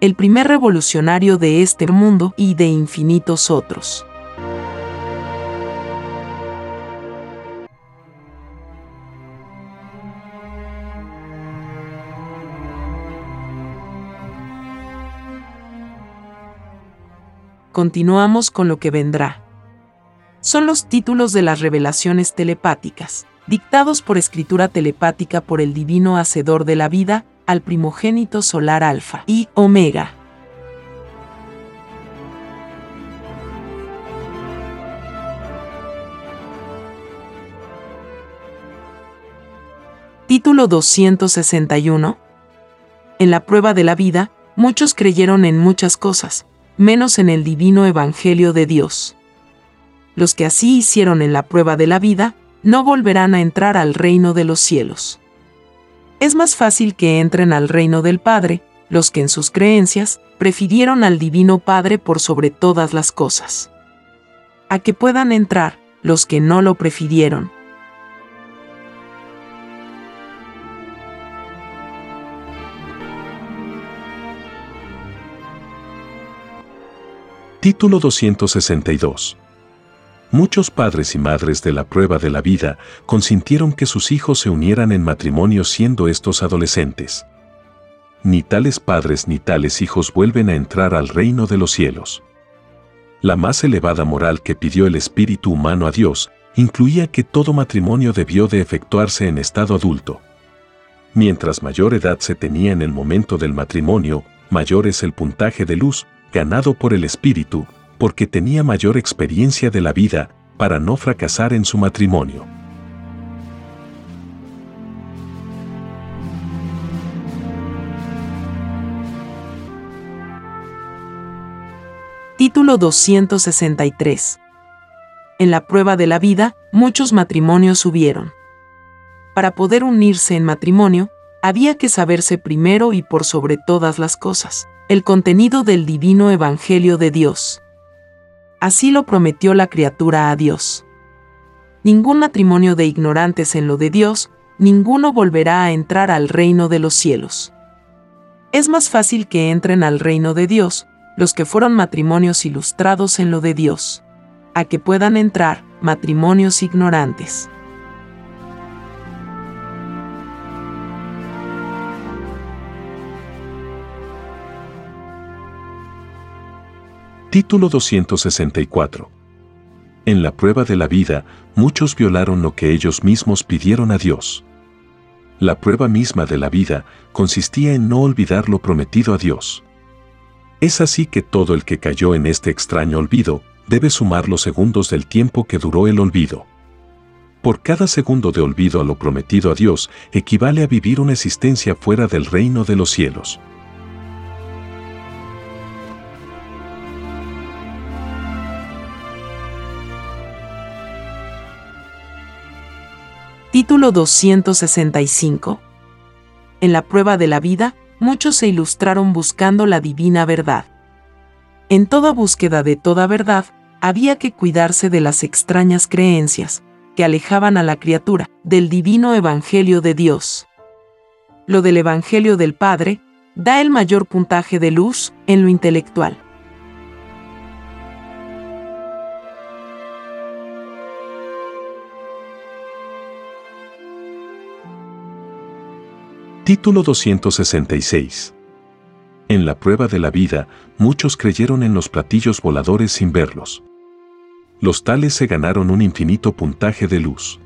el primer revolucionario de este mundo y de infinitos otros. Continuamos con lo que vendrá. Son los títulos de las revelaciones telepáticas, dictados por escritura telepática por el divino Hacedor de la vida, al primogénito solar alfa y omega. Título 261. En la prueba de la vida, muchos creyeron en muchas cosas, menos en el divino Evangelio de Dios. Los que así hicieron en la prueba de la vida, no volverán a entrar al reino de los cielos. Es más fácil que entren al reino del Padre los que en sus creencias prefirieron al Divino Padre por sobre todas las cosas. A que puedan entrar los que no lo prefirieron. Título 262 Muchos padres y madres de la prueba de la vida consintieron que sus hijos se unieran en matrimonio siendo estos adolescentes. Ni tales padres ni tales hijos vuelven a entrar al reino de los cielos. La más elevada moral que pidió el espíritu humano a Dios incluía que todo matrimonio debió de efectuarse en estado adulto. Mientras mayor edad se tenía en el momento del matrimonio, mayor es el puntaje de luz ganado por el espíritu, porque tenía mayor experiencia de la vida para no fracasar en su matrimonio. Título 263 En la prueba de la vida, muchos matrimonios subieron. Para poder unirse en matrimonio, había que saberse primero y por sobre todas las cosas, el contenido del divino Evangelio de Dios. Así lo prometió la criatura a Dios. Ningún matrimonio de ignorantes en lo de Dios, ninguno volverá a entrar al reino de los cielos. Es más fácil que entren al reino de Dios los que fueron matrimonios ilustrados en lo de Dios, a que puedan entrar matrimonios ignorantes. Título 264. En la prueba de la vida, muchos violaron lo que ellos mismos pidieron a Dios. La prueba misma de la vida consistía en no olvidar lo prometido a Dios. Es así que todo el que cayó en este extraño olvido debe sumar los segundos del tiempo que duró el olvido. Por cada segundo de olvido a lo prometido a Dios equivale a vivir una existencia fuera del reino de los cielos. Título 265 En la prueba de la vida, muchos se ilustraron buscando la divina verdad. En toda búsqueda de toda verdad, había que cuidarse de las extrañas creencias, que alejaban a la criatura del divino Evangelio de Dios. Lo del Evangelio del Padre da el mayor puntaje de luz en lo intelectual. Título 266. En la prueba de la vida, muchos creyeron en los platillos voladores sin verlos. Los tales se ganaron un infinito puntaje de luz.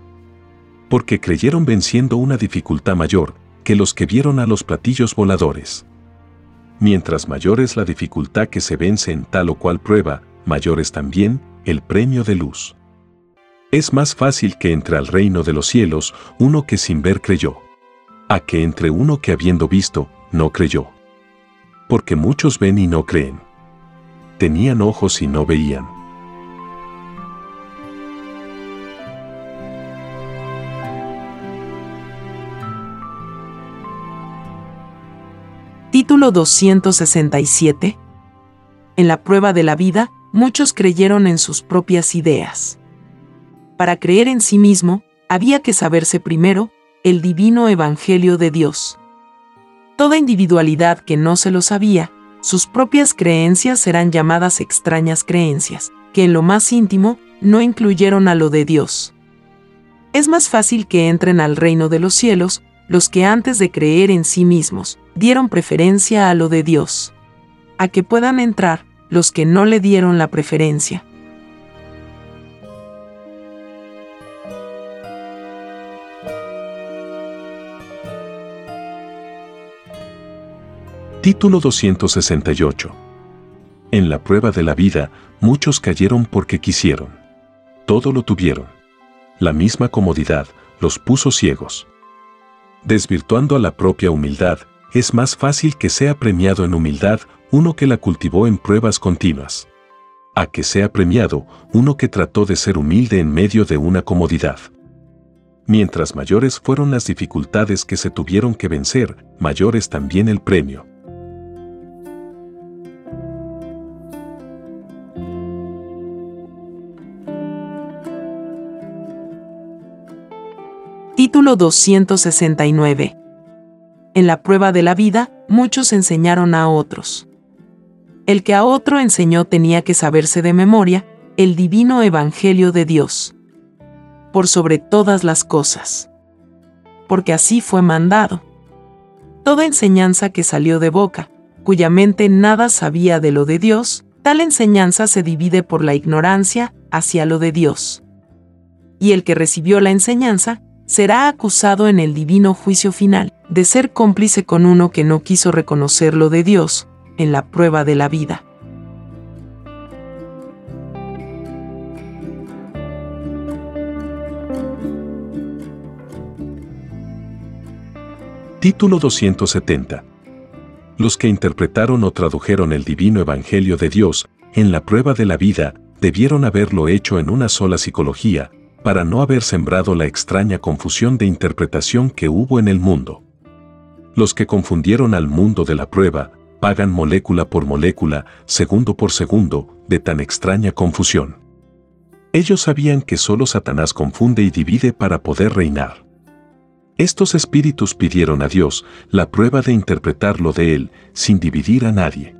Porque creyeron venciendo una dificultad mayor que los que vieron a los platillos voladores. Mientras mayor es la dificultad que se vence en tal o cual prueba, mayor es también el premio de luz. Es más fácil que entre al reino de los cielos uno que sin ver creyó a que entre uno que habiendo visto, no creyó. Porque muchos ven y no creen. Tenían ojos y no veían. Título 267 En la prueba de la vida, muchos creyeron en sus propias ideas. Para creer en sí mismo, había que saberse primero, el divino Evangelio de Dios. Toda individualidad que no se lo sabía, sus propias creencias serán llamadas extrañas creencias, que en lo más íntimo no incluyeron a lo de Dios. Es más fácil que entren al reino de los cielos los que antes de creer en sí mismos dieron preferencia a lo de Dios, a que puedan entrar los que no le dieron la preferencia. Título 268. En la prueba de la vida, muchos cayeron porque quisieron. Todo lo tuvieron. La misma comodidad los puso ciegos. Desvirtuando a la propia humildad, es más fácil que sea premiado en humildad uno que la cultivó en pruebas continuas. A que sea premiado uno que trató de ser humilde en medio de una comodidad. Mientras mayores fueron las dificultades que se tuvieron que vencer, mayor es también el premio. Título 269. En la prueba de la vida, muchos enseñaron a otros. El que a otro enseñó tenía que saberse de memoria el divino Evangelio de Dios. Por sobre todas las cosas. Porque así fue mandado. Toda enseñanza que salió de boca, cuya mente nada sabía de lo de Dios, tal enseñanza se divide por la ignorancia hacia lo de Dios. Y el que recibió la enseñanza, será acusado en el divino juicio final de ser cómplice con uno que no quiso reconocer lo de Dios en la prueba de la vida. Título 270. Los que interpretaron o tradujeron el divino Evangelio de Dios en la prueba de la vida debieron haberlo hecho en una sola psicología, para no haber sembrado la extraña confusión de interpretación que hubo en el mundo. Los que confundieron al mundo de la prueba, pagan molécula por molécula, segundo por segundo, de tan extraña confusión. Ellos sabían que solo Satanás confunde y divide para poder reinar. Estos espíritus pidieron a Dios la prueba de interpretar lo de Él sin dividir a nadie.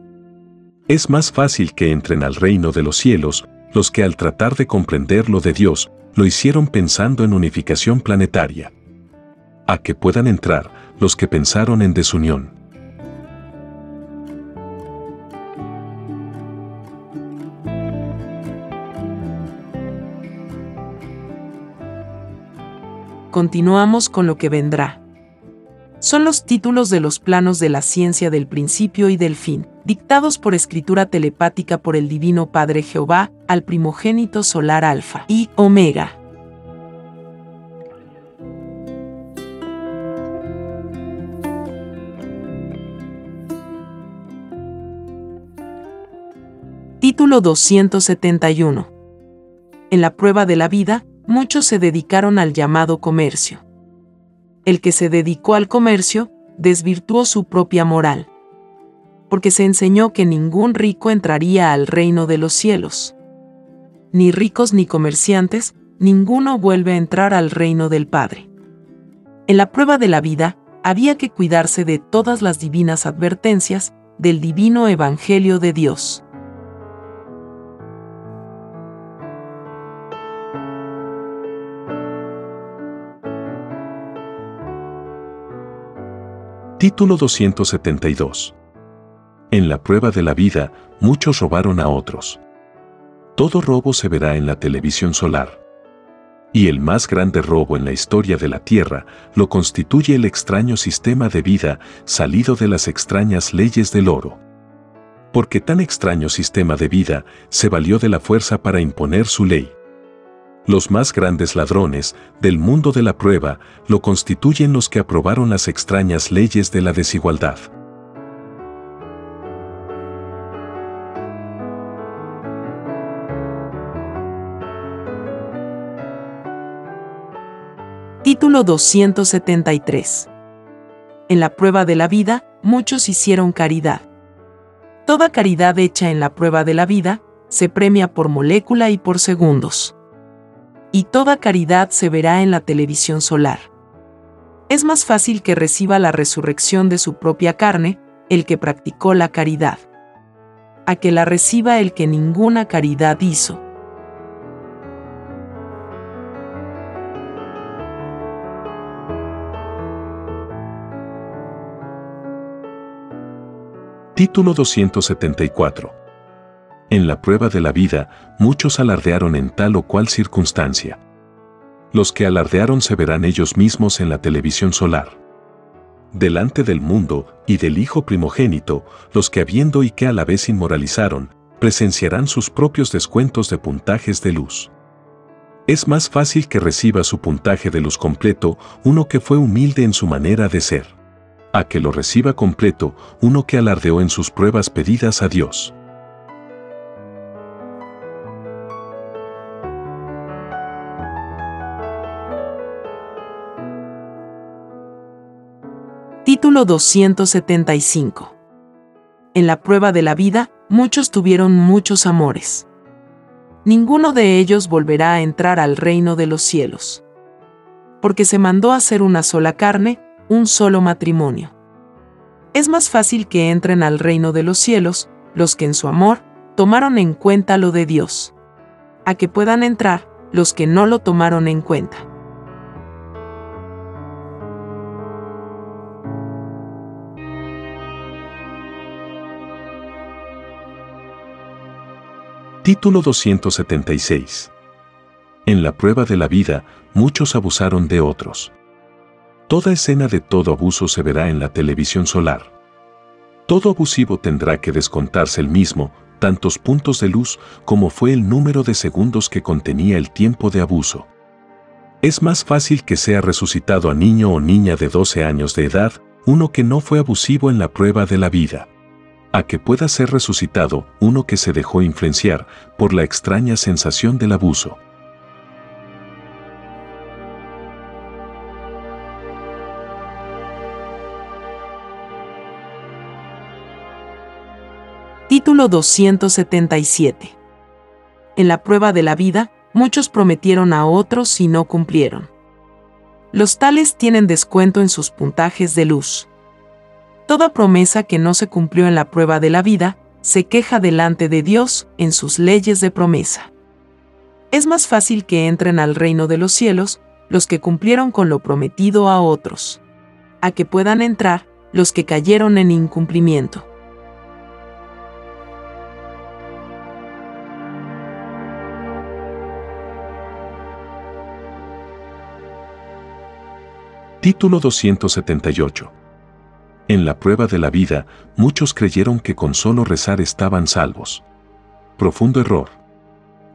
Es más fácil que entren al reino de los cielos los que al tratar de comprender lo de Dios lo hicieron pensando en unificación planetaria. A que puedan entrar los que pensaron en desunión. Continuamos con lo que vendrá. son los títulos de los planos de la ciencia del principio y del fin, dictados por escritura telepática por el Divino Padre Jehová al primogénito solar Alfa y Omega. Título 271. En la prueba de la vida, muchos se dedicaron al llamado comercio. El que se dedicó al comercio, desvirtuó su propia moral. Porque se enseñó que ningún rico entraría al reino de los cielos. Ni ricos ni comerciantes, ninguno vuelve a entrar al reino del Padre. En la prueba de la vida, había que cuidarse de todas las divinas advertencias del divino Evangelio de Dios. Título 272. En la prueba de la vida, muchos robaron a otros. Todo robo se verá en la televisión solar. Y el más grande robo en la historia de la Tierra lo constituye el extraño sistema de vida salido de las extrañas leyes del oro. Porque tan extraño sistema de vida se valió de la fuerza para imponer su ley. Los más grandes ladrones del mundo de la prueba lo constituyen los que aprobaron las extrañas leyes de la desigualdad. Título 273. En la prueba de la vida, muchos hicieron caridad. Toda caridad hecha en la prueba de la vida se premia por molécula y por segundos y toda caridad se verá en la televisión solar. Es más fácil que reciba la resurrección de su propia carne el que practicó la caridad, a que la reciba el que ninguna caridad hizo. Título 274 en la prueba de la vida, muchos alardearon en tal o cual circunstancia. Los que alardearon se verán ellos mismos en la televisión solar. Delante del mundo y del Hijo primogénito, los que habiendo y que a la vez inmoralizaron, presenciarán sus propios descuentos de puntajes de luz. Es más fácil que reciba su puntaje de luz completo uno que fue humilde en su manera de ser, a que lo reciba completo uno que alardeó en sus pruebas pedidas a Dios. Título 275. En la prueba de la vida, muchos tuvieron muchos amores. Ninguno de ellos volverá a entrar al reino de los cielos. Porque se mandó a hacer una sola carne, un solo matrimonio. Es más fácil que entren al reino de los cielos los que en su amor tomaron en cuenta lo de Dios, a que puedan entrar los que no lo tomaron en cuenta. Título 276. En la prueba de la vida, muchos abusaron de otros. Toda escena de todo abuso se verá en la televisión solar. Todo abusivo tendrá que descontarse el mismo, tantos puntos de luz como fue el número de segundos que contenía el tiempo de abuso. Es más fácil que sea resucitado a niño o niña de 12 años de edad, uno que no fue abusivo en la prueba de la vida a que pueda ser resucitado uno que se dejó influenciar por la extraña sensación del abuso. Título 277. En la prueba de la vida, muchos prometieron a otros y no cumplieron. Los tales tienen descuento en sus puntajes de luz. Toda promesa que no se cumplió en la prueba de la vida, se queja delante de Dios en sus leyes de promesa. Es más fácil que entren al reino de los cielos los que cumplieron con lo prometido a otros, a que puedan entrar los que cayeron en incumplimiento. Título 278. En la prueba de la vida, muchos creyeron que con solo rezar estaban salvos. Profundo error.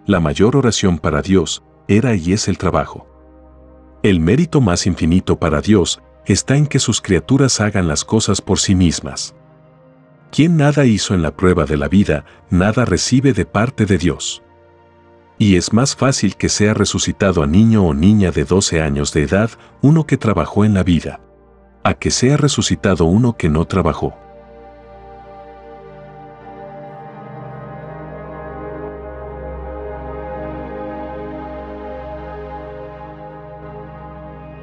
La mayor oración para Dios era y es el trabajo. El mérito más infinito para Dios está en que sus criaturas hagan las cosas por sí mismas. Quien nada hizo en la prueba de la vida, nada recibe de parte de Dios. Y es más fácil que sea resucitado a niño o niña de 12 años de edad uno que trabajó en la vida, a que sea resucitado uno que no trabajó.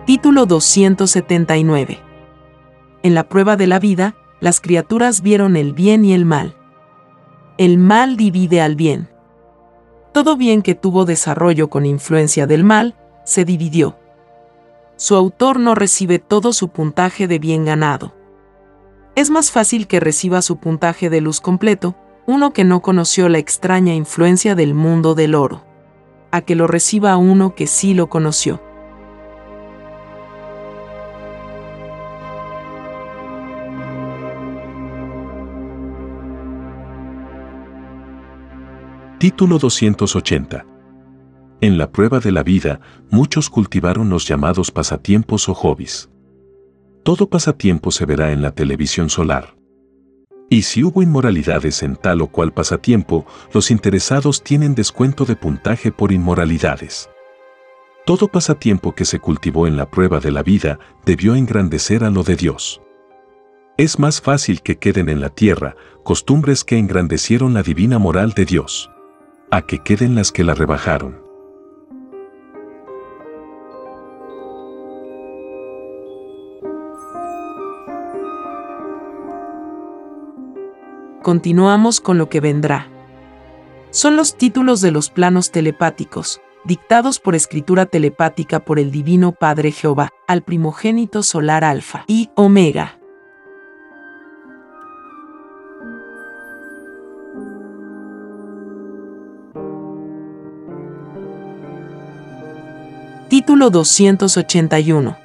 Título 279. En la prueba de la vida, las criaturas vieron el bien y el mal. El mal divide al bien todo bien que tuvo desarrollo con influencia del mal, se dividió. Su autor no recibe todo su puntaje de bien ganado. Es más fácil que reciba su puntaje de luz completo, uno que no conoció la extraña influencia del mundo del oro, a que lo reciba uno que sí lo conoció. Título 280. En la prueba de la vida, muchos cultivaron los llamados pasatiempos o hobbies. Todo pasatiempo se verá en la televisión solar. Y si hubo inmoralidades en tal o cual pasatiempo, los interesados tienen descuento de puntaje por inmoralidades. Todo pasatiempo que se cultivó en la prueba de la vida debió engrandecer a lo de Dios. Es más fácil que queden en la tierra costumbres que engrandecieron la divina moral de Dios a que queden las que la rebajaron. Continuamos con lo que vendrá. Son los títulos de los planos telepáticos, dictados por escritura telepática por el Divino Padre Jehová, al primogénito solar Alfa y Omega. Título 281.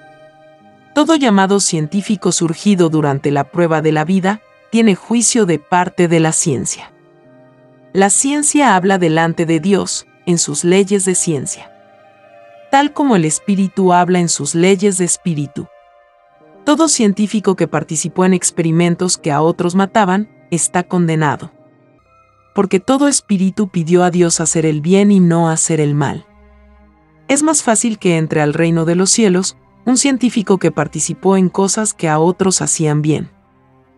Todo llamado científico surgido durante la prueba de la vida tiene juicio de parte de la ciencia. La ciencia habla delante de Dios en sus leyes de ciencia, tal como el espíritu habla en sus leyes de espíritu. Todo científico que participó en experimentos que a otros mataban está condenado. Porque todo espíritu pidió a Dios hacer el bien y no hacer el mal es más fácil que entre al reino de los cielos un científico que participó en cosas que a otros hacían bien,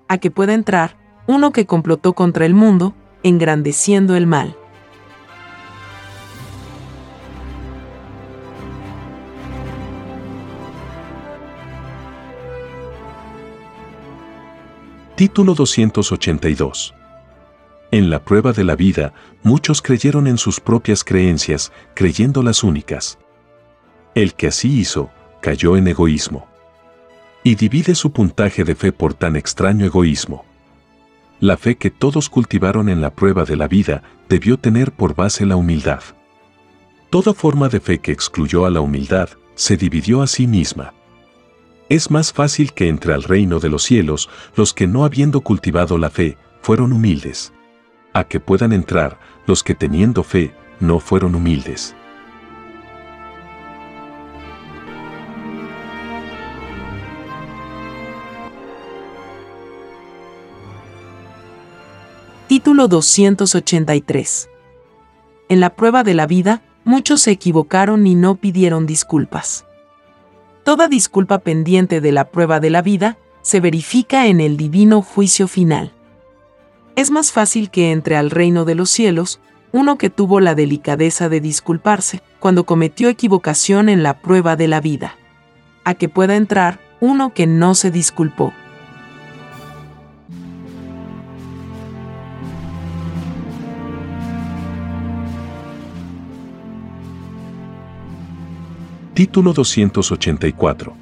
a que pueda entrar uno que complotó contra el mundo, engrandeciendo el mal. Título 282 en la prueba de la vida, muchos creyeron en sus propias creencias, creyendo las únicas. El que así hizo, cayó en egoísmo. Y divide su puntaje de fe por tan extraño egoísmo. La fe que todos cultivaron en la prueba de la vida debió tener por base la humildad. Toda forma de fe que excluyó a la humildad se dividió a sí misma. Es más fácil que entre al reino de los cielos los que no habiendo cultivado la fe, fueron humildes a que puedan entrar los que teniendo fe no fueron humildes. Título 283. En la prueba de la vida, muchos se equivocaron y no pidieron disculpas. Toda disculpa pendiente de la prueba de la vida se verifica en el divino juicio final es más fácil que entre al reino de los cielos uno que tuvo la delicadeza de disculparse cuando cometió equivocación en la prueba de la vida, a que pueda entrar uno que no se disculpó. Título 284.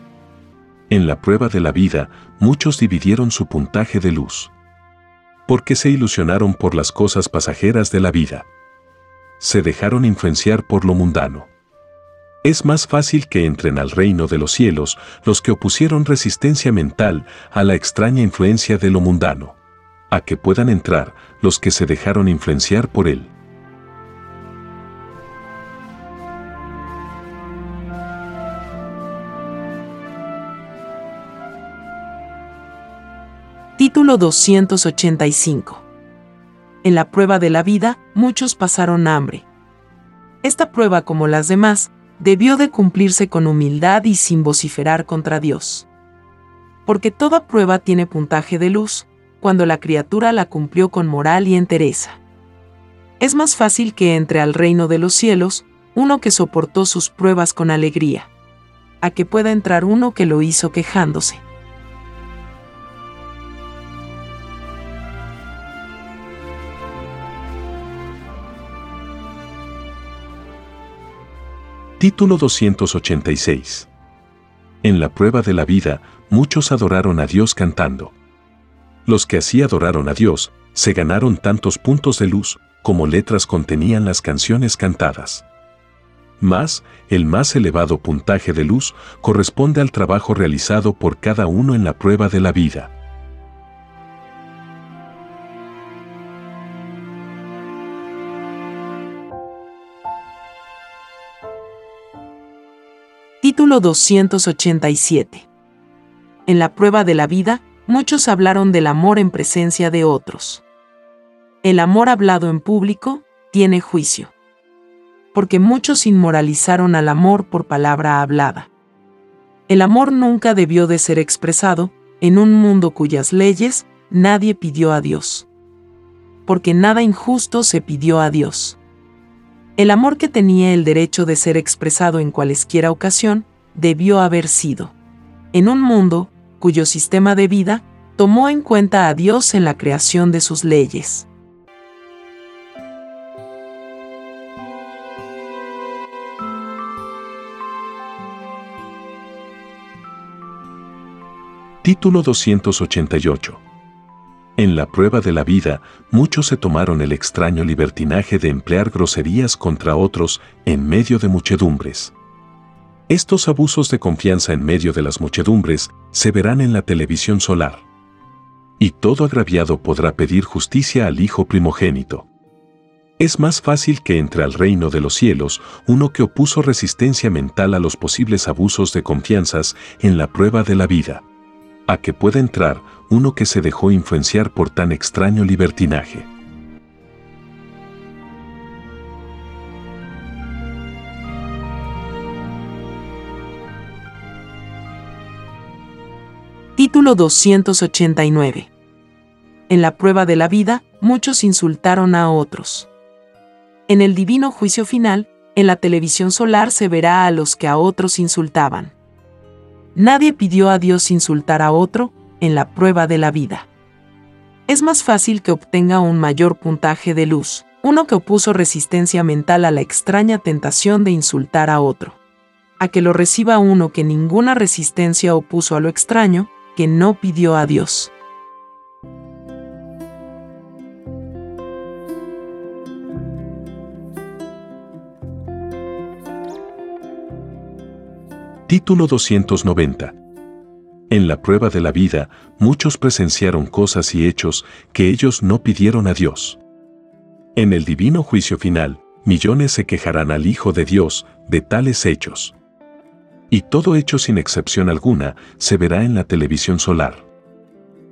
En la prueba de la vida, muchos dividieron su puntaje de luz porque se ilusionaron por las cosas pasajeras de la vida. Se dejaron influenciar por lo mundano. Es más fácil que entren al reino de los cielos los que opusieron resistencia mental a la extraña influencia de lo mundano, a que puedan entrar los que se dejaron influenciar por él. Título 285 En la prueba de la vida, muchos pasaron hambre. Esta prueba, como las demás, debió de cumplirse con humildad y sin vociferar contra Dios. Porque toda prueba tiene puntaje de luz, cuando la criatura la cumplió con moral y entereza. Es más fácil que entre al reino de los cielos uno que soportó sus pruebas con alegría, a que pueda entrar uno que lo hizo quejándose. Título 286. En la prueba de la vida, muchos adoraron a Dios cantando. Los que así adoraron a Dios, se ganaron tantos puntos de luz como letras contenían las canciones cantadas. Más, el más elevado puntaje de luz corresponde al trabajo realizado por cada uno en la prueba de la vida. Título 287. En la prueba de la vida, muchos hablaron del amor en presencia de otros. El amor hablado en público tiene juicio. Porque muchos inmoralizaron al amor por palabra hablada. El amor nunca debió de ser expresado en un mundo cuyas leyes nadie pidió a Dios. Porque nada injusto se pidió a Dios. El amor que tenía el derecho de ser expresado en cualesquiera ocasión debió haber sido. En un mundo cuyo sistema de vida tomó en cuenta a Dios en la creación de sus leyes. Título 288 en la prueba de la vida, muchos se tomaron el extraño libertinaje de emplear groserías contra otros en medio de muchedumbres. Estos abusos de confianza en medio de las muchedumbres se verán en la televisión solar. Y todo agraviado podrá pedir justicia al Hijo primogénito. Es más fácil que entre al reino de los cielos uno que opuso resistencia mental a los posibles abusos de confianzas en la prueba de la vida a que pueda entrar uno que se dejó influenciar por tan extraño libertinaje. Título 289. En la prueba de la vida, muchos insultaron a otros. En el divino juicio final, en la televisión solar se verá a los que a otros insultaban. Nadie pidió a Dios insultar a otro en la prueba de la vida. Es más fácil que obtenga un mayor puntaje de luz, uno que opuso resistencia mental a la extraña tentación de insultar a otro, a que lo reciba uno que ninguna resistencia opuso a lo extraño, que no pidió a Dios. Título 290. En la prueba de la vida, muchos presenciaron cosas y hechos que ellos no pidieron a Dios. En el divino juicio final, millones se quejarán al Hijo de Dios de tales hechos. Y todo hecho sin excepción alguna se verá en la televisión solar.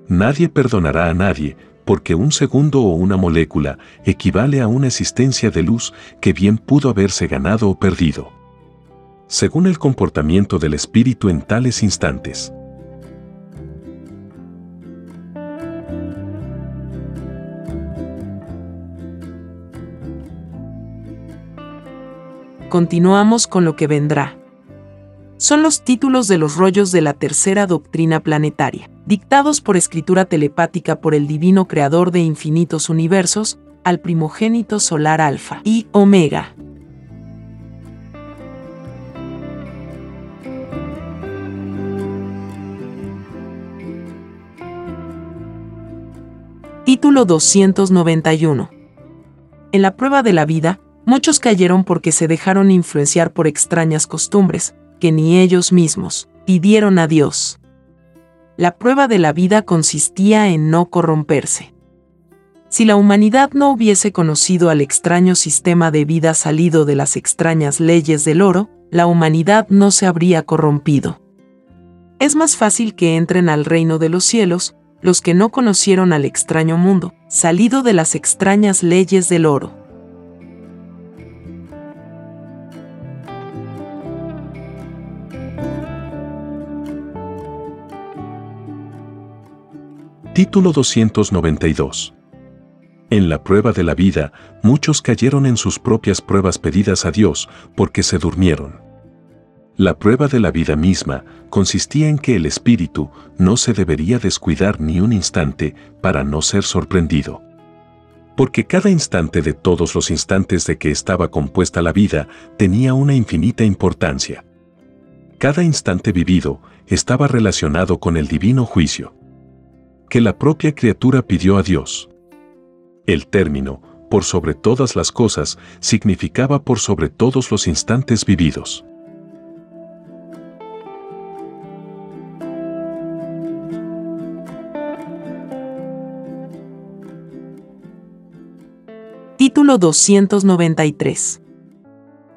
Nadie perdonará a nadie, porque un segundo o una molécula equivale a una existencia de luz que bien pudo haberse ganado o perdido según el comportamiento del espíritu en tales instantes. Continuamos con lo que vendrá. Son los títulos de los rollos de la tercera doctrina planetaria, dictados por escritura telepática por el divino creador de infinitos universos, al primogénito solar Alfa y Omega. Título 291. En la prueba de la vida, muchos cayeron porque se dejaron influenciar por extrañas costumbres, que ni ellos mismos pidieron a Dios. La prueba de la vida consistía en no corromperse. Si la humanidad no hubiese conocido al extraño sistema de vida salido de las extrañas leyes del oro, la humanidad no se habría corrompido. Es más fácil que entren al reino de los cielos los que no conocieron al extraño mundo, salido de las extrañas leyes del oro. Título 292 en la prueba de la vida, muchos cayeron en sus propias pruebas pedidas a Dios porque se durmieron. La prueba de la vida misma consistía en que el espíritu no se debería descuidar ni un instante para no ser sorprendido. Porque cada instante de todos los instantes de que estaba compuesta la vida tenía una infinita importancia. Cada instante vivido estaba relacionado con el divino juicio que la propia criatura pidió a Dios. El término, por sobre todas las cosas, significaba por sobre todos los instantes vividos. Título 293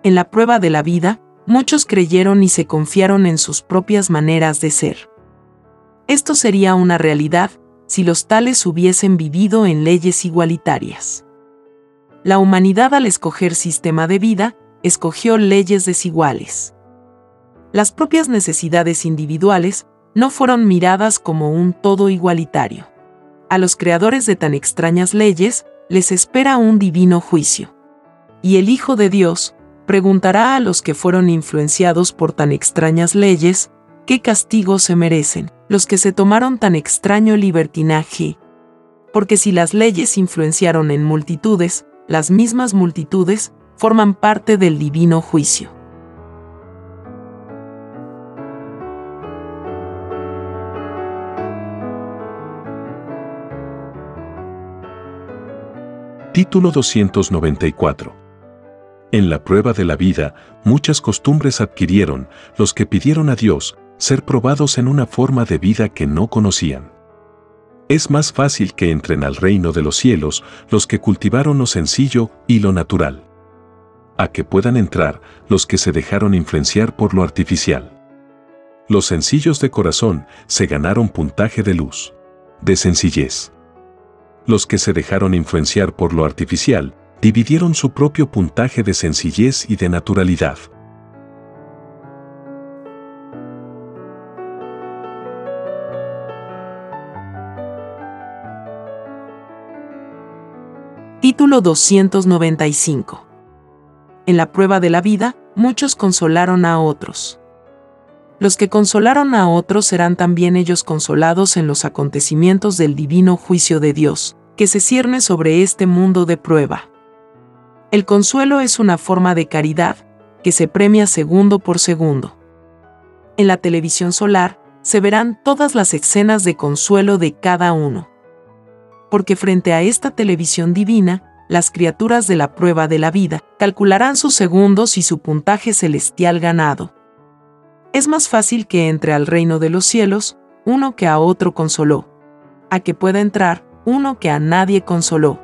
En la prueba de la vida, muchos creyeron y se confiaron en sus propias maneras de ser. Esto sería una realidad si los tales hubiesen vivido en leyes igualitarias. La humanidad al escoger sistema de vida, escogió leyes desiguales. Las propias necesidades individuales no fueron miradas como un todo igualitario. A los creadores de tan extrañas leyes les espera un divino juicio. Y el Hijo de Dios preguntará a los que fueron influenciados por tan extrañas leyes, ¿qué castigo se merecen? los que se tomaron tan extraño libertinaje. Porque si las leyes influenciaron en multitudes, las mismas multitudes forman parte del divino juicio. Título 294 En la prueba de la vida, muchas costumbres adquirieron los que pidieron a Dios ser probados en una forma de vida que no conocían. Es más fácil que entren al reino de los cielos los que cultivaron lo sencillo y lo natural. A que puedan entrar los que se dejaron influenciar por lo artificial. Los sencillos de corazón se ganaron puntaje de luz, de sencillez. Los que se dejaron influenciar por lo artificial dividieron su propio puntaje de sencillez y de naturalidad. Título 295. En la prueba de la vida, muchos consolaron a otros. Los que consolaron a otros serán también ellos consolados en los acontecimientos del divino juicio de Dios, que se cierne sobre este mundo de prueba. El consuelo es una forma de caridad, que se premia segundo por segundo. En la televisión solar, se verán todas las escenas de consuelo de cada uno porque frente a esta televisión divina, las criaturas de la prueba de la vida calcularán sus segundos y su puntaje celestial ganado. Es más fácil que entre al reino de los cielos uno que a otro consoló, a que pueda entrar uno que a nadie consoló.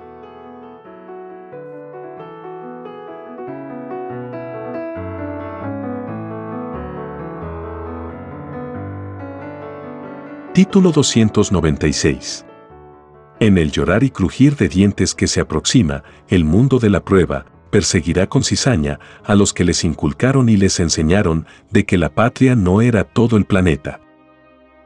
Título 296 en el llorar y crujir de dientes que se aproxima, el mundo de la prueba, perseguirá con cizaña a los que les inculcaron y les enseñaron de que la patria no era todo el planeta.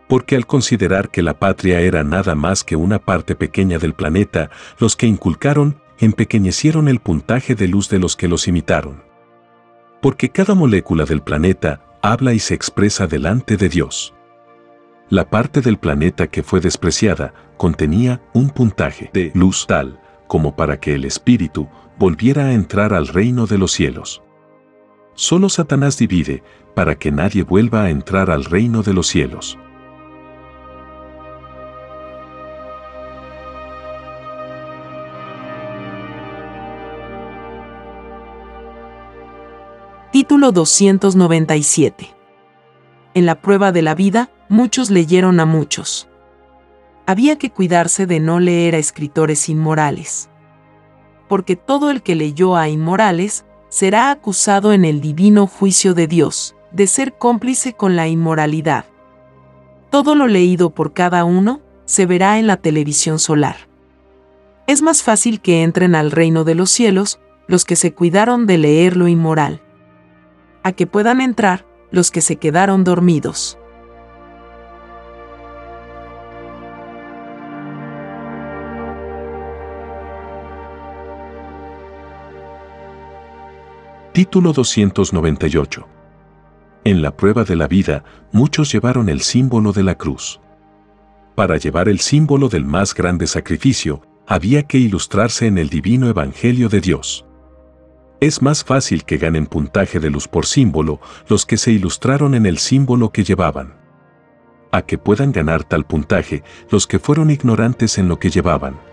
Porque al considerar que la patria era nada más que una parte pequeña del planeta, los que inculcaron empequeñecieron el puntaje de luz de los que los imitaron. Porque cada molécula del planeta habla y se expresa delante de Dios. La parte del planeta que fue despreciada contenía un puntaje de luz tal como para que el espíritu volviera a entrar al reino de los cielos. Solo Satanás divide para que nadie vuelva a entrar al reino de los cielos. Título 297. En la prueba de la vida, muchos leyeron a muchos. Había que cuidarse de no leer a escritores inmorales. Porque todo el que leyó a inmorales será acusado en el divino juicio de Dios, de ser cómplice con la inmoralidad. Todo lo leído por cada uno se verá en la televisión solar. Es más fácil que entren al reino de los cielos los que se cuidaron de leer lo inmoral, a que puedan entrar los que se quedaron dormidos. Título 298. En la prueba de la vida, muchos llevaron el símbolo de la cruz. Para llevar el símbolo del más grande sacrificio, había que ilustrarse en el divino Evangelio de Dios. Es más fácil que ganen puntaje de luz por símbolo los que se ilustraron en el símbolo que llevaban. A que puedan ganar tal puntaje los que fueron ignorantes en lo que llevaban.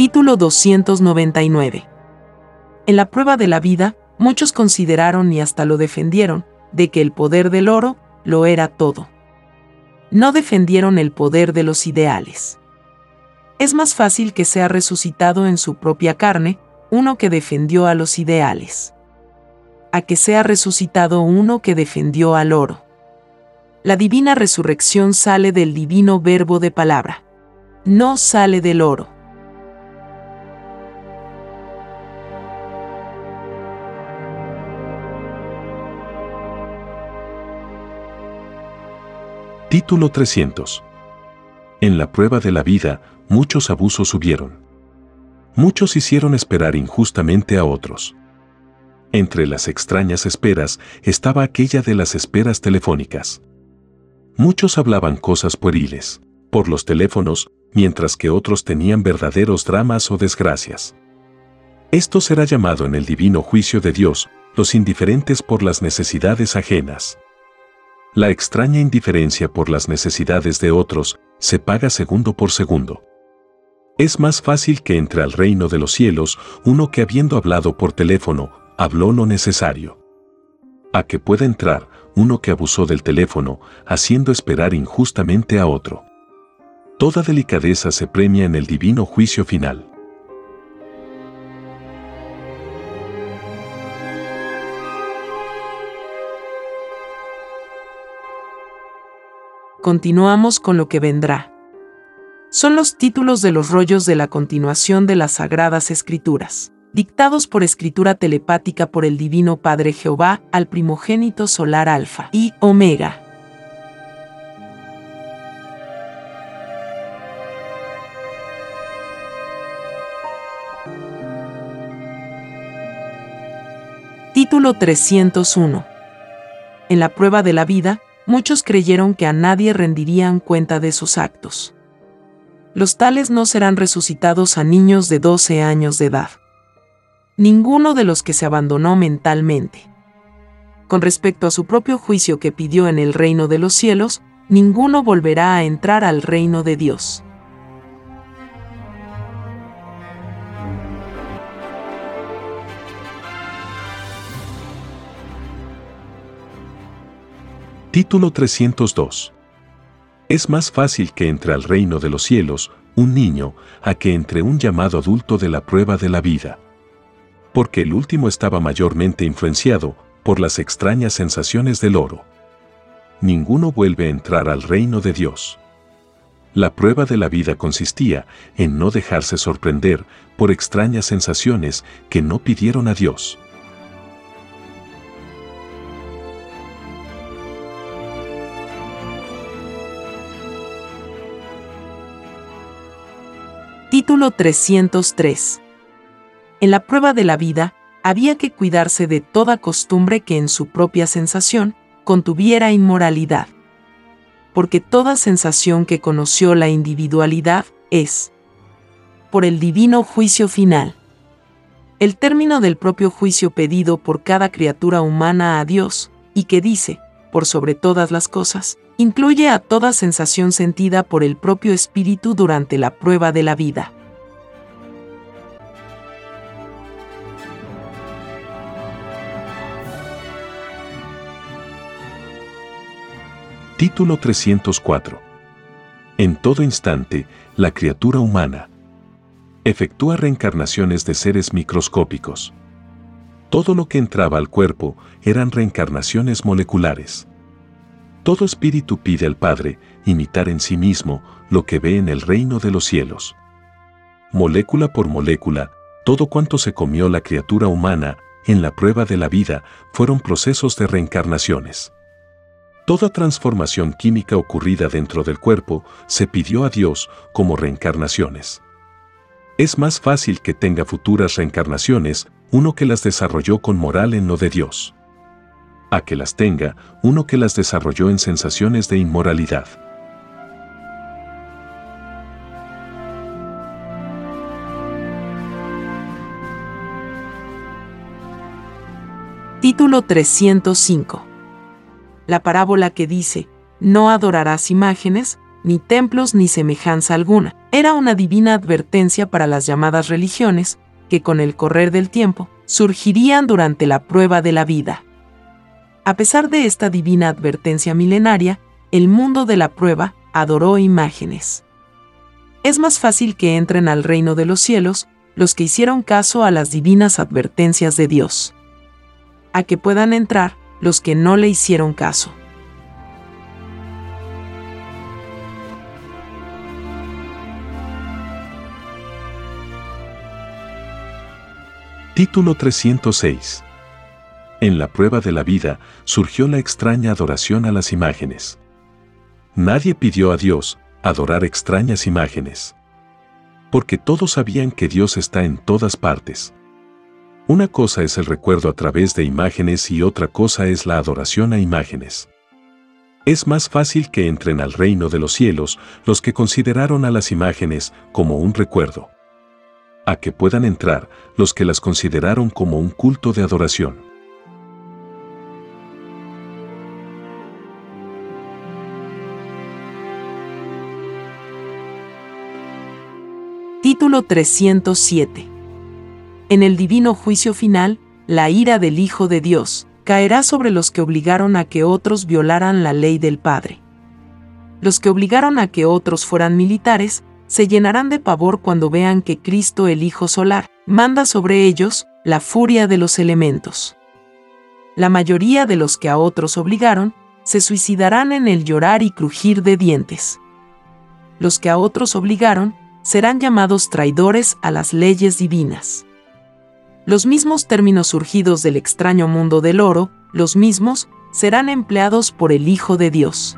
Título 299. En la prueba de la vida, muchos consideraron y hasta lo defendieron, de que el poder del oro lo era todo. No defendieron el poder de los ideales. Es más fácil que sea resucitado en su propia carne uno que defendió a los ideales, a que sea resucitado uno que defendió al oro. La divina resurrección sale del divino verbo de palabra, no sale del oro. Título 300. En la prueba de la vida, muchos abusos hubieron. Muchos hicieron esperar injustamente a otros. Entre las extrañas esperas estaba aquella de las esperas telefónicas. Muchos hablaban cosas pueriles, por los teléfonos, mientras que otros tenían verdaderos dramas o desgracias. Esto será llamado en el divino juicio de Dios, los indiferentes por las necesidades ajenas. La extraña indiferencia por las necesidades de otros se paga segundo por segundo. Es más fácil que entre al reino de los cielos uno que habiendo hablado por teléfono, habló lo necesario. A que pueda entrar uno que abusó del teléfono, haciendo esperar injustamente a otro. Toda delicadeza se premia en el divino juicio final. Continuamos con lo que vendrá. Son los títulos de los rollos de la continuación de las Sagradas Escrituras, dictados por escritura telepática por el Divino Padre Jehová al primogénito solar Alfa y Omega. Título 301. En la prueba de la vida, muchos creyeron que a nadie rendirían cuenta de sus actos. Los tales no serán resucitados a niños de 12 años de edad. Ninguno de los que se abandonó mentalmente. Con respecto a su propio juicio que pidió en el reino de los cielos, ninguno volverá a entrar al reino de Dios. Título 302. Es más fácil que entre al reino de los cielos un niño a que entre un llamado adulto de la prueba de la vida. Porque el último estaba mayormente influenciado por las extrañas sensaciones del oro. Ninguno vuelve a entrar al reino de Dios. La prueba de la vida consistía en no dejarse sorprender por extrañas sensaciones que no pidieron a Dios. Título 303. En la prueba de la vida, había que cuidarse de toda costumbre que en su propia sensación contuviera inmoralidad. Porque toda sensación que conoció la individualidad es, por el divino juicio final, el término del propio juicio pedido por cada criatura humana a Dios, y que dice, por sobre todas las cosas, incluye a toda sensación sentida por el propio espíritu durante la prueba de la vida. Título 304. En todo instante, la criatura humana efectúa reencarnaciones de seres microscópicos. Todo lo que entraba al cuerpo eran reencarnaciones moleculares. Todo espíritu pide al Padre imitar en sí mismo lo que ve en el reino de los cielos. Molécula por molécula, todo cuanto se comió la criatura humana en la prueba de la vida fueron procesos de reencarnaciones. Toda transformación química ocurrida dentro del cuerpo se pidió a Dios como reencarnaciones. Es más fácil que tenga futuras reencarnaciones uno que las desarrolló con moral en lo de Dios. A que las tenga uno que las desarrolló en sensaciones de inmoralidad. Título 305 la parábola que dice, no adorarás imágenes, ni templos ni semejanza alguna, era una divina advertencia para las llamadas religiones, que con el correr del tiempo surgirían durante la prueba de la vida. A pesar de esta divina advertencia milenaria, el mundo de la prueba adoró imágenes. Es más fácil que entren al reino de los cielos los que hicieron caso a las divinas advertencias de Dios. A que puedan entrar los que no le hicieron caso. Título 306. En la prueba de la vida surgió la extraña adoración a las imágenes. Nadie pidió a Dios adorar extrañas imágenes. Porque todos sabían que Dios está en todas partes. Una cosa es el recuerdo a través de imágenes y otra cosa es la adoración a imágenes. Es más fácil que entren al reino de los cielos los que consideraron a las imágenes como un recuerdo. A que puedan entrar los que las consideraron como un culto de adoración. Título 307 en el divino juicio final, la ira del Hijo de Dios caerá sobre los que obligaron a que otros violaran la ley del Padre. Los que obligaron a que otros fueran militares se llenarán de pavor cuando vean que Cristo el Hijo Solar manda sobre ellos la furia de los elementos. La mayoría de los que a otros obligaron se suicidarán en el llorar y crujir de dientes. Los que a otros obligaron serán llamados traidores a las leyes divinas. Los mismos términos surgidos del extraño mundo del oro, los mismos, serán empleados por el Hijo de Dios.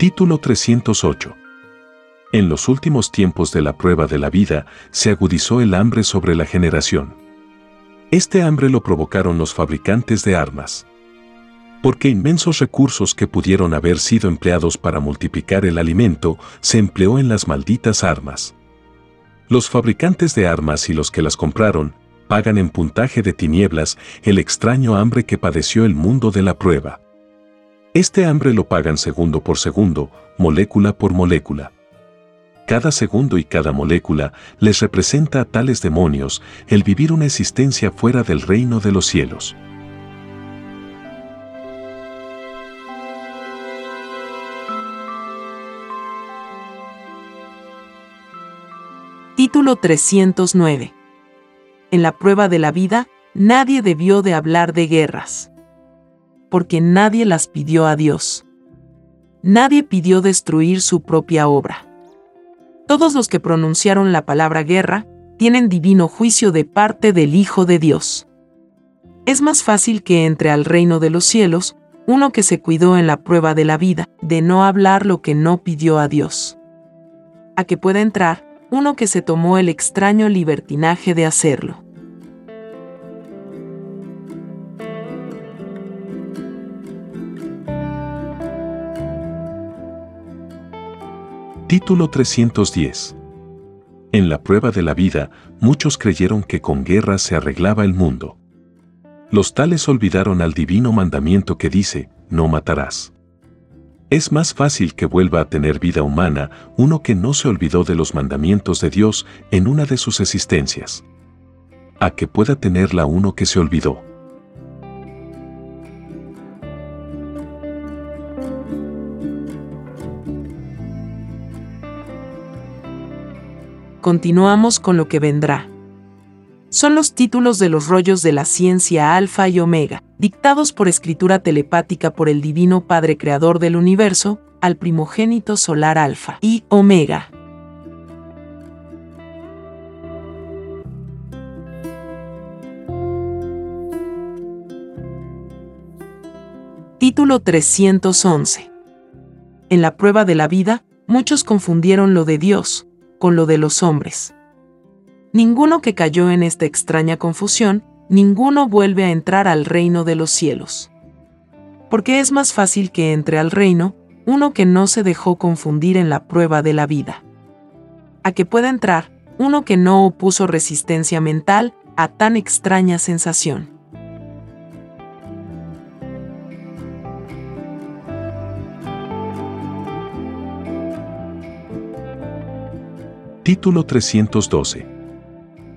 Título 308 En los últimos tiempos de la prueba de la vida se agudizó el hambre sobre la generación. Este hambre lo provocaron los fabricantes de armas porque inmensos recursos que pudieron haber sido empleados para multiplicar el alimento se empleó en las malditas armas. Los fabricantes de armas y los que las compraron pagan en puntaje de tinieblas el extraño hambre que padeció el mundo de la prueba. Este hambre lo pagan segundo por segundo, molécula por molécula. Cada segundo y cada molécula les representa a tales demonios el vivir una existencia fuera del reino de los cielos. Título 309. En la prueba de la vida, nadie debió de hablar de guerras. Porque nadie las pidió a Dios. Nadie pidió destruir su propia obra. Todos los que pronunciaron la palabra guerra tienen divino juicio de parte del Hijo de Dios. Es más fácil que entre al reino de los cielos uno que se cuidó en la prueba de la vida de no hablar lo que no pidió a Dios. A que pueda entrar uno que se tomó el extraño libertinaje de hacerlo. Título 310 En la prueba de la vida, muchos creyeron que con guerra se arreglaba el mundo. Los tales olvidaron al divino mandamiento que dice, no matarás. Es más fácil que vuelva a tener vida humana uno que no se olvidó de los mandamientos de Dios en una de sus existencias. A que pueda tenerla uno que se olvidó. Continuamos con lo que vendrá. Son los títulos de los rollos de la ciencia alfa y omega, dictados por escritura telepática por el Divino Padre Creador del Universo, al primogénito solar alfa y omega. Título 311. En la prueba de la vida, muchos confundieron lo de Dios, con lo de los hombres. Ninguno que cayó en esta extraña confusión, ninguno vuelve a entrar al reino de los cielos. Porque es más fácil que entre al reino uno que no se dejó confundir en la prueba de la vida. A que pueda entrar uno que no opuso resistencia mental a tan extraña sensación. Título 312.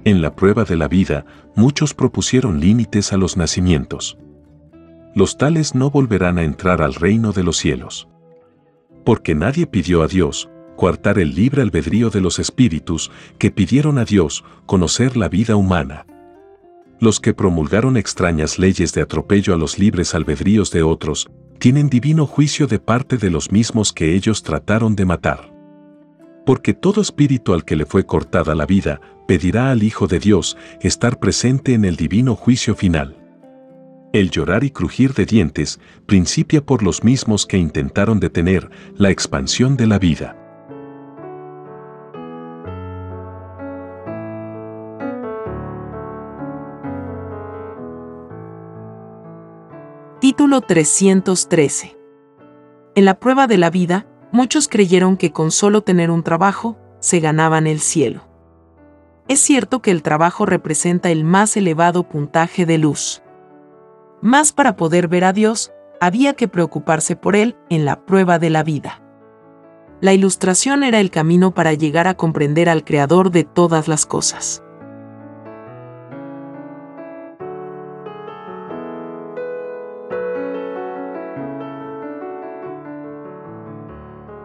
En la prueba de la vida, muchos propusieron límites a los nacimientos. Los tales no volverán a entrar al reino de los cielos. Porque nadie pidió a Dios coartar el libre albedrío de los espíritus que pidieron a Dios conocer la vida humana. Los que promulgaron extrañas leyes de atropello a los libres albedríos de otros, tienen divino juicio de parte de los mismos que ellos trataron de matar. Porque todo espíritu al que le fue cortada la vida, pedirá al Hijo de Dios estar presente en el divino juicio final. El llorar y crujir de dientes principia por los mismos que intentaron detener la expansión de la vida. Título 313. En la prueba de la vida, muchos creyeron que con solo tener un trabajo, se ganaban el cielo. Es cierto que el trabajo representa el más elevado puntaje de luz. Más para poder ver a Dios, había que preocuparse por Él en la prueba de la vida. La ilustración era el camino para llegar a comprender al Creador de todas las cosas.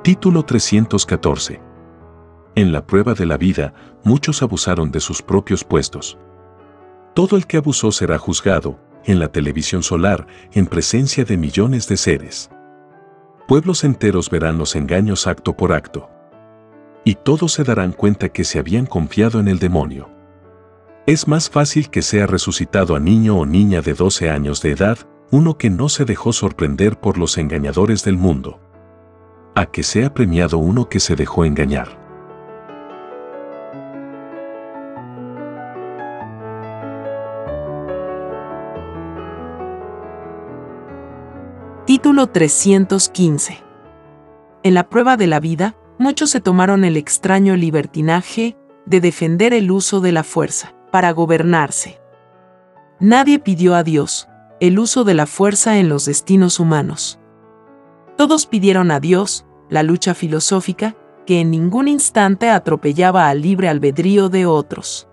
Título 314. En la prueba de la vida, muchos abusaron de sus propios puestos. Todo el que abusó será juzgado, en la televisión solar, en presencia de millones de seres. Pueblos enteros verán los engaños acto por acto. Y todos se darán cuenta que se habían confiado en el demonio. Es más fácil que sea resucitado a niño o niña de 12 años de edad, uno que no se dejó sorprender por los engañadores del mundo a que sea premiado uno que se dejó engañar. Título 315. En la prueba de la vida, muchos se tomaron el extraño libertinaje de defender el uso de la fuerza para gobernarse. Nadie pidió a Dios el uso de la fuerza en los destinos humanos. Todos pidieron a Dios la lucha filosófica, que en ningún instante atropellaba al libre albedrío de otros.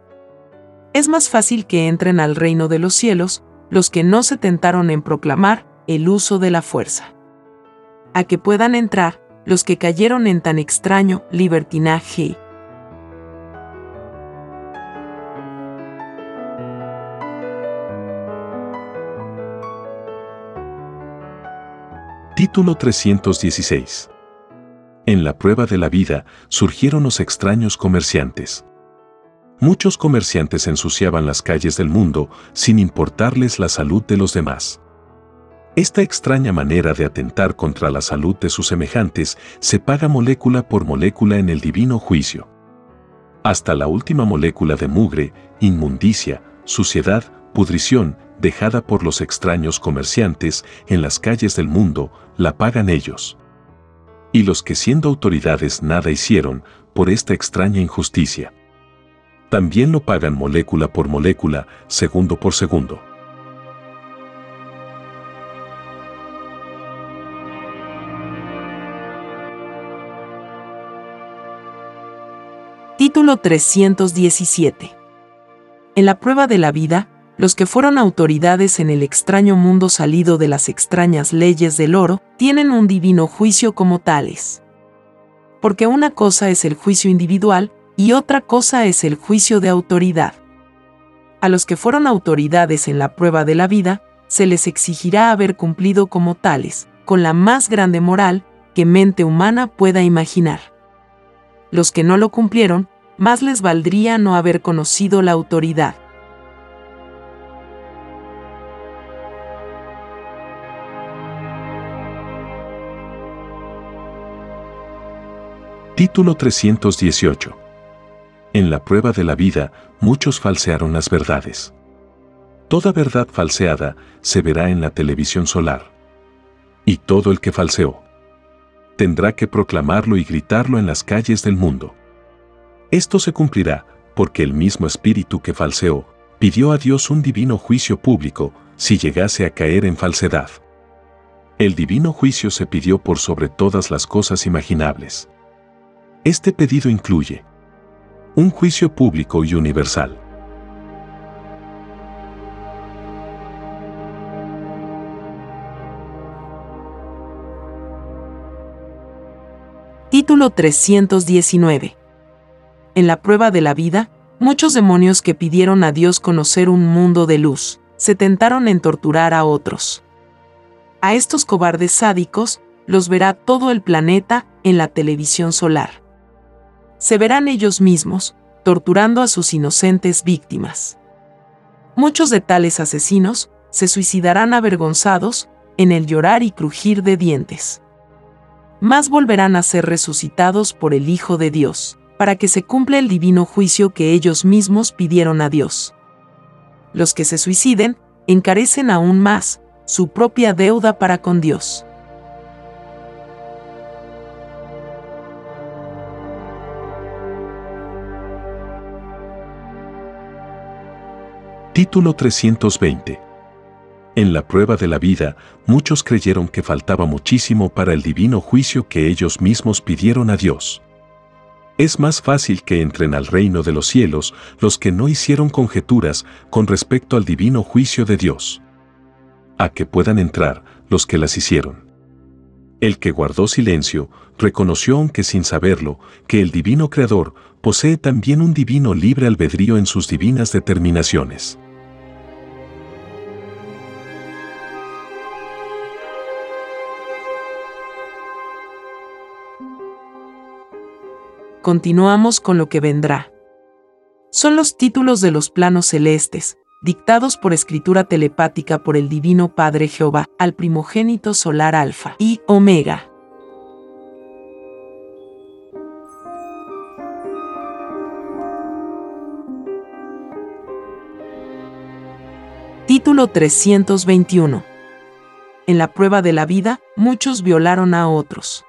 Es más fácil que entren al reino de los cielos los que no se tentaron en proclamar el uso de la fuerza. A que puedan entrar los que cayeron en tan extraño libertinaje. Título 316 en la prueba de la vida surgieron los extraños comerciantes. Muchos comerciantes ensuciaban las calles del mundo sin importarles la salud de los demás. Esta extraña manera de atentar contra la salud de sus semejantes se paga molécula por molécula en el divino juicio. Hasta la última molécula de mugre, inmundicia, suciedad, pudrición, dejada por los extraños comerciantes en las calles del mundo, la pagan ellos y los que siendo autoridades nada hicieron por esta extraña injusticia. También lo pagan molécula por molécula, segundo por segundo. Título 317. En la prueba de la vida, los que fueron autoridades en el extraño mundo salido de las extrañas leyes del oro, tienen un divino juicio como tales. Porque una cosa es el juicio individual y otra cosa es el juicio de autoridad. A los que fueron autoridades en la prueba de la vida, se les exigirá haber cumplido como tales, con la más grande moral que mente humana pueda imaginar. Los que no lo cumplieron, más les valdría no haber conocido la autoridad. Título 318. En la prueba de la vida, muchos falsearon las verdades. Toda verdad falseada se verá en la televisión solar. Y todo el que falseó tendrá que proclamarlo y gritarlo en las calles del mundo. Esto se cumplirá porque el mismo espíritu que falseó pidió a Dios un divino juicio público si llegase a caer en falsedad. El divino juicio se pidió por sobre todas las cosas imaginables. Este pedido incluye un juicio público y universal. Título 319. En la prueba de la vida, muchos demonios que pidieron a Dios conocer un mundo de luz, se tentaron en torturar a otros. A estos cobardes sádicos, los verá todo el planeta en la televisión solar se verán ellos mismos, torturando a sus inocentes víctimas. Muchos de tales asesinos se suicidarán avergonzados en el llorar y crujir de dientes. Más volverán a ser resucitados por el Hijo de Dios, para que se cumpla el divino juicio que ellos mismos pidieron a Dios. Los que se suiciden encarecen aún más su propia deuda para con Dios. Título 320. En la prueba de la vida, muchos creyeron que faltaba muchísimo para el divino juicio que ellos mismos pidieron a Dios. Es más fácil que entren al reino de los cielos los que no hicieron conjeturas con respecto al divino juicio de Dios. A que puedan entrar los que las hicieron. El que guardó silencio, reconoció aunque sin saberlo, que el divino Creador posee también un divino libre albedrío en sus divinas determinaciones. Continuamos con lo que vendrá. Son los títulos de los planos celestes, dictados por escritura telepática por el Divino Padre Jehová al primogénito solar Alfa y Omega. Título 321. En la prueba de la vida, muchos violaron a otros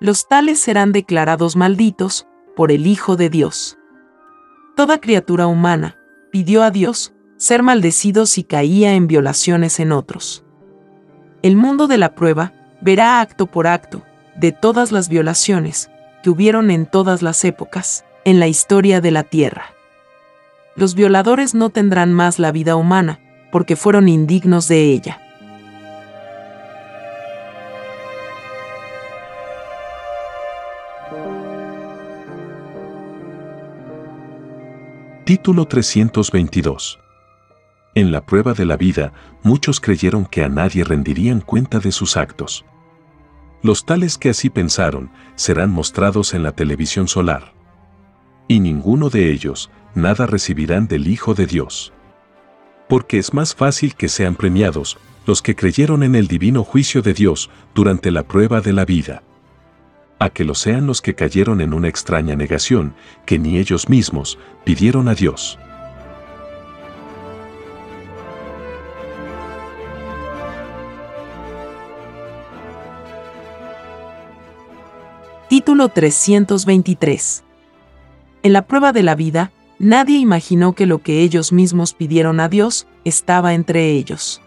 los tales serán declarados malditos por el Hijo de Dios. Toda criatura humana pidió a Dios ser maldecido si caía en violaciones en otros. El mundo de la prueba verá acto por acto de todas las violaciones que hubieron en todas las épocas en la historia de la tierra. Los violadores no tendrán más la vida humana porque fueron indignos de ella. Título 322. En la prueba de la vida, muchos creyeron que a nadie rendirían cuenta de sus actos. Los tales que así pensaron serán mostrados en la televisión solar. Y ninguno de ellos nada recibirán del Hijo de Dios. Porque es más fácil que sean premiados los que creyeron en el divino juicio de Dios durante la prueba de la vida a que lo sean los que cayeron en una extraña negación que ni ellos mismos pidieron a Dios. Título 323. En la prueba de la vida, nadie imaginó que lo que ellos mismos pidieron a Dios estaba entre ellos.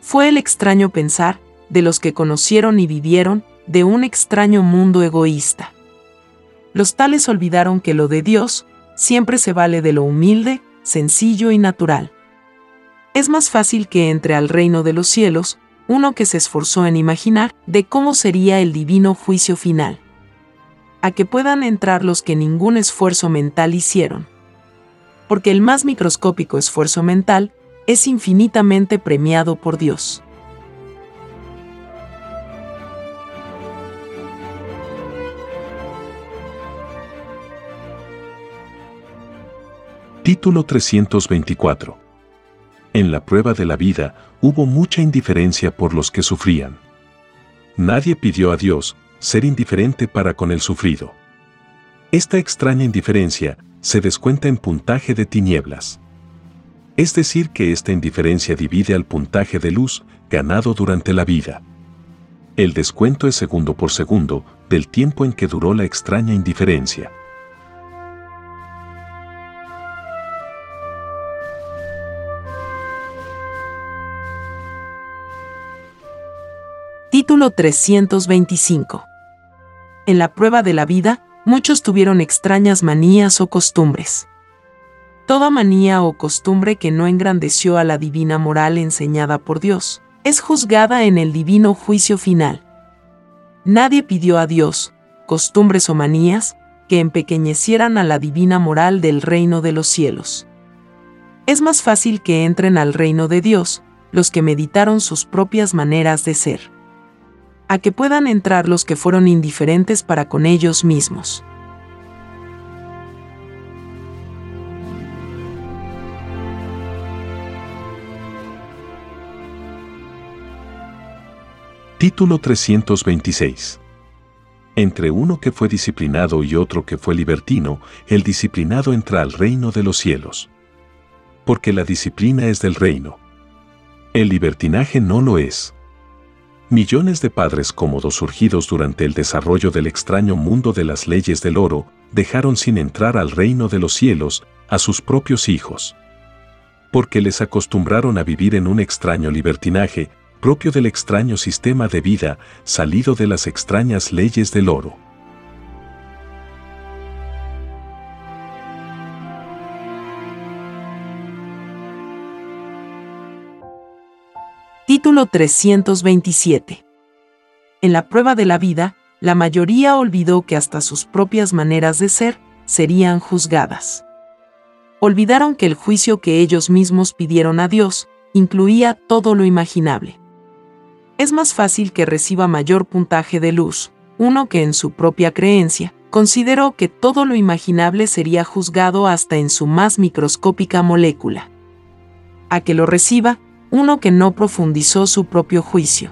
Fue el extraño pensar, de los que conocieron y vivieron, de un extraño mundo egoísta. Los tales olvidaron que lo de Dios siempre se vale de lo humilde, sencillo y natural. Es más fácil que entre al reino de los cielos uno que se esforzó en imaginar de cómo sería el divino juicio final. A que puedan entrar los que ningún esfuerzo mental hicieron. Porque el más microscópico esfuerzo mental es infinitamente premiado por Dios. Título 324. En la prueba de la vida hubo mucha indiferencia por los que sufrían. Nadie pidió a Dios ser indiferente para con el sufrido. Esta extraña indiferencia se descuenta en puntaje de tinieblas. Es decir, que esta indiferencia divide al puntaje de luz ganado durante la vida. El descuento es segundo por segundo del tiempo en que duró la extraña indiferencia. Título 325. En la prueba de la vida, muchos tuvieron extrañas manías o costumbres. Toda manía o costumbre que no engrandeció a la divina moral enseñada por Dios, es juzgada en el divino juicio final. Nadie pidió a Dios, costumbres o manías, que empequeñecieran a la divina moral del reino de los cielos. Es más fácil que entren al reino de Dios los que meditaron sus propias maneras de ser a que puedan entrar los que fueron indiferentes para con ellos mismos. Título 326. Entre uno que fue disciplinado y otro que fue libertino, el disciplinado entra al reino de los cielos. Porque la disciplina es del reino. El libertinaje no lo es. Millones de padres cómodos surgidos durante el desarrollo del extraño mundo de las leyes del oro, dejaron sin entrar al reino de los cielos a sus propios hijos. Porque les acostumbraron a vivir en un extraño libertinaje, propio del extraño sistema de vida, salido de las extrañas leyes del oro. Título 327. En la prueba de la vida, la mayoría olvidó que hasta sus propias maneras de ser serían juzgadas. Olvidaron que el juicio que ellos mismos pidieron a Dios incluía todo lo imaginable. Es más fácil que reciba mayor puntaje de luz, uno que en su propia creencia consideró que todo lo imaginable sería juzgado hasta en su más microscópica molécula. A que lo reciba uno que no profundizó su propio juicio.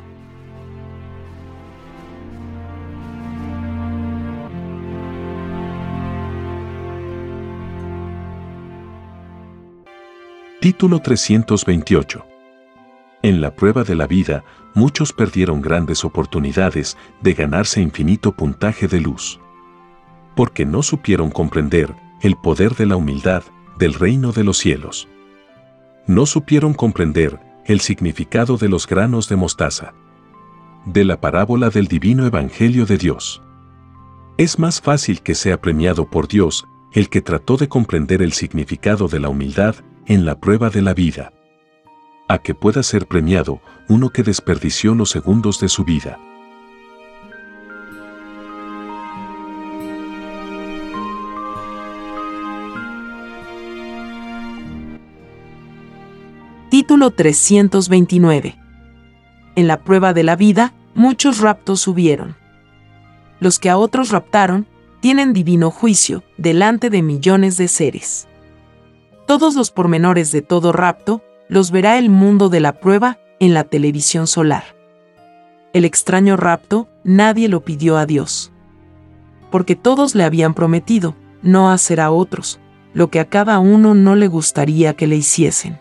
Título 328. En la prueba de la vida, muchos perdieron grandes oportunidades de ganarse infinito puntaje de luz. Porque no supieron comprender el poder de la humildad del reino de los cielos. No supieron comprender el significado de los granos de mostaza. De la parábola del divino Evangelio de Dios. Es más fácil que sea premiado por Dios el que trató de comprender el significado de la humildad en la prueba de la vida. A que pueda ser premiado uno que desperdició los segundos de su vida. Título 329. En la prueba de la vida, muchos raptos hubieron. Los que a otros raptaron, tienen divino juicio delante de millones de seres. Todos los pormenores de todo rapto los verá el mundo de la prueba en la televisión solar. El extraño rapto nadie lo pidió a Dios. Porque todos le habían prometido no hacer a otros lo que a cada uno no le gustaría que le hiciesen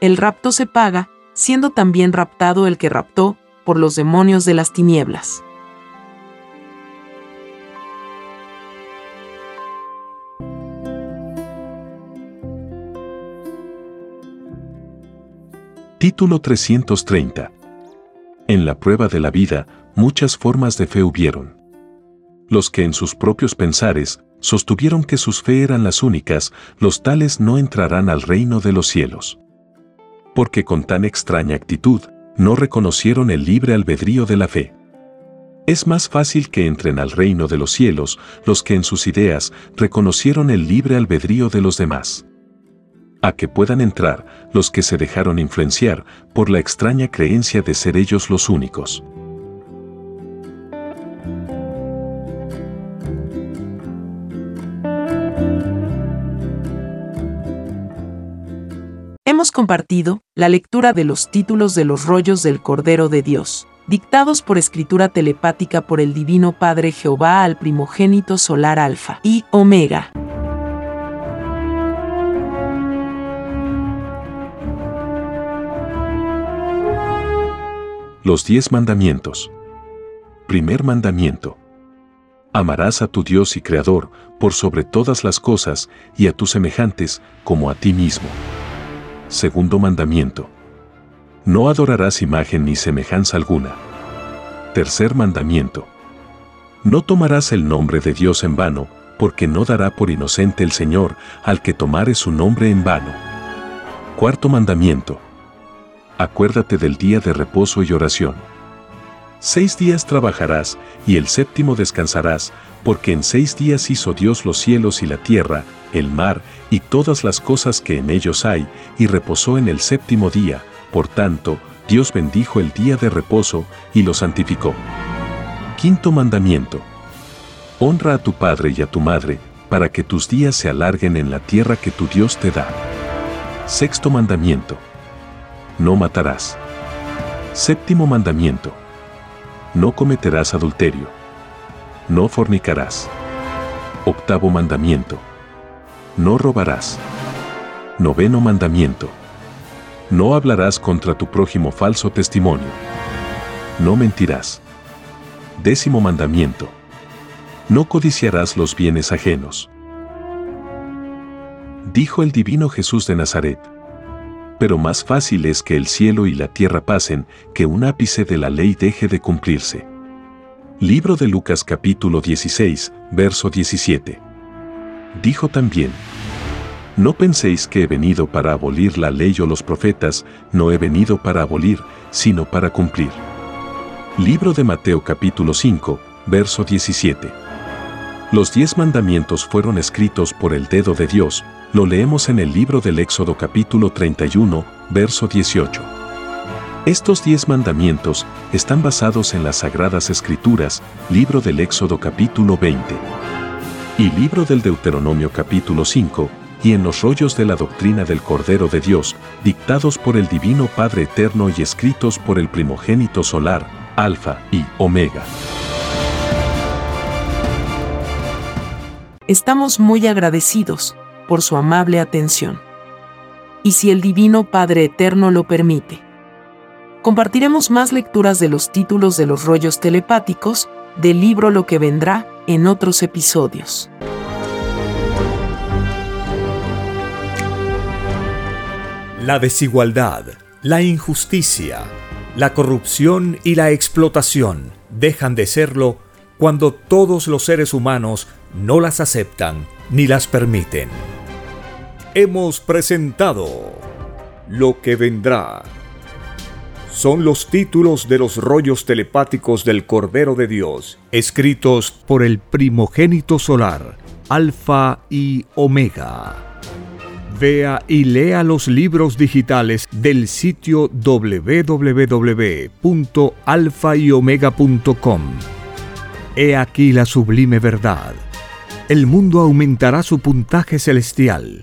el rapto se paga, siendo también raptado el que raptó por los demonios de las tinieblas. Título 330. En la prueba de la vida, muchas formas de fe hubieron. Los que en sus propios pensares sostuvieron que sus fe eran las únicas, los tales no entrarán al reino de los cielos. Porque con tan extraña actitud, no reconocieron el libre albedrío de la fe. Es más fácil que entren al reino de los cielos los que en sus ideas reconocieron el libre albedrío de los demás. A que puedan entrar los que se dejaron influenciar por la extraña creencia de ser ellos los únicos. Hemos compartido la lectura de los títulos de los rollos del Cordero de Dios, dictados por escritura telepática por el Divino Padre Jehová al primogénito solar Alfa y Omega. Los diez mandamientos. Primer mandamiento. Amarás a tu Dios y Creador por sobre todas las cosas y a tus semejantes como a ti mismo. Segundo mandamiento. No adorarás imagen ni semejanza alguna. Tercer mandamiento. No tomarás el nombre de Dios en vano, porque no dará por inocente el Señor al que tomare su nombre en vano. Cuarto mandamiento. Acuérdate del día de reposo y oración. Seis días trabajarás y el séptimo descansarás, porque en seis días hizo Dios los cielos y la tierra, el mar y todas las cosas que en ellos hay, y reposó en el séptimo día, por tanto, Dios bendijo el día de reposo y lo santificó. Quinto mandamiento. Honra a tu padre y a tu madre, para que tus días se alarguen en la tierra que tu Dios te da. Sexto mandamiento. No matarás. Séptimo mandamiento. No cometerás adulterio no fornicarás. Octavo mandamiento. No robarás. Noveno mandamiento. No hablarás contra tu prójimo falso testimonio. No mentirás. Décimo mandamiento. No codiciarás los bienes ajenos. Dijo el divino Jesús de Nazaret. Pero más fácil es que el cielo y la tierra pasen, que un ápice de la ley deje de cumplirse. Libro de Lucas capítulo 16, verso 17. Dijo también, No penséis que he venido para abolir la ley o los profetas, no he venido para abolir, sino para cumplir. Libro de Mateo capítulo 5, verso 17. Los diez mandamientos fueron escritos por el dedo de Dios, lo leemos en el libro del Éxodo capítulo 31, verso 18. Estos diez mandamientos están basados en las Sagradas Escrituras, libro del Éxodo capítulo 20 y libro del Deuteronomio capítulo 5, y en los rollos de la doctrina del Cordero de Dios, dictados por el Divino Padre Eterno y escritos por el primogénito solar, Alfa y Omega. Estamos muy agradecidos por su amable atención. Y si el Divino Padre Eterno lo permite, compartiremos más lecturas de los títulos de los rollos telepáticos del libro Lo que vendrá en otros episodios. La desigualdad, la injusticia, la corrupción y la explotación dejan de serlo cuando todos los seres humanos no las aceptan ni las permiten. Hemos presentado lo que vendrá son los títulos de los rollos telepáticos del Cordero de Dios, escritos por el primogénito solar, Alfa y Omega. Vea y lea los libros digitales del sitio www.alfayomega.com. He aquí la sublime verdad. El mundo aumentará su puntaje celestial,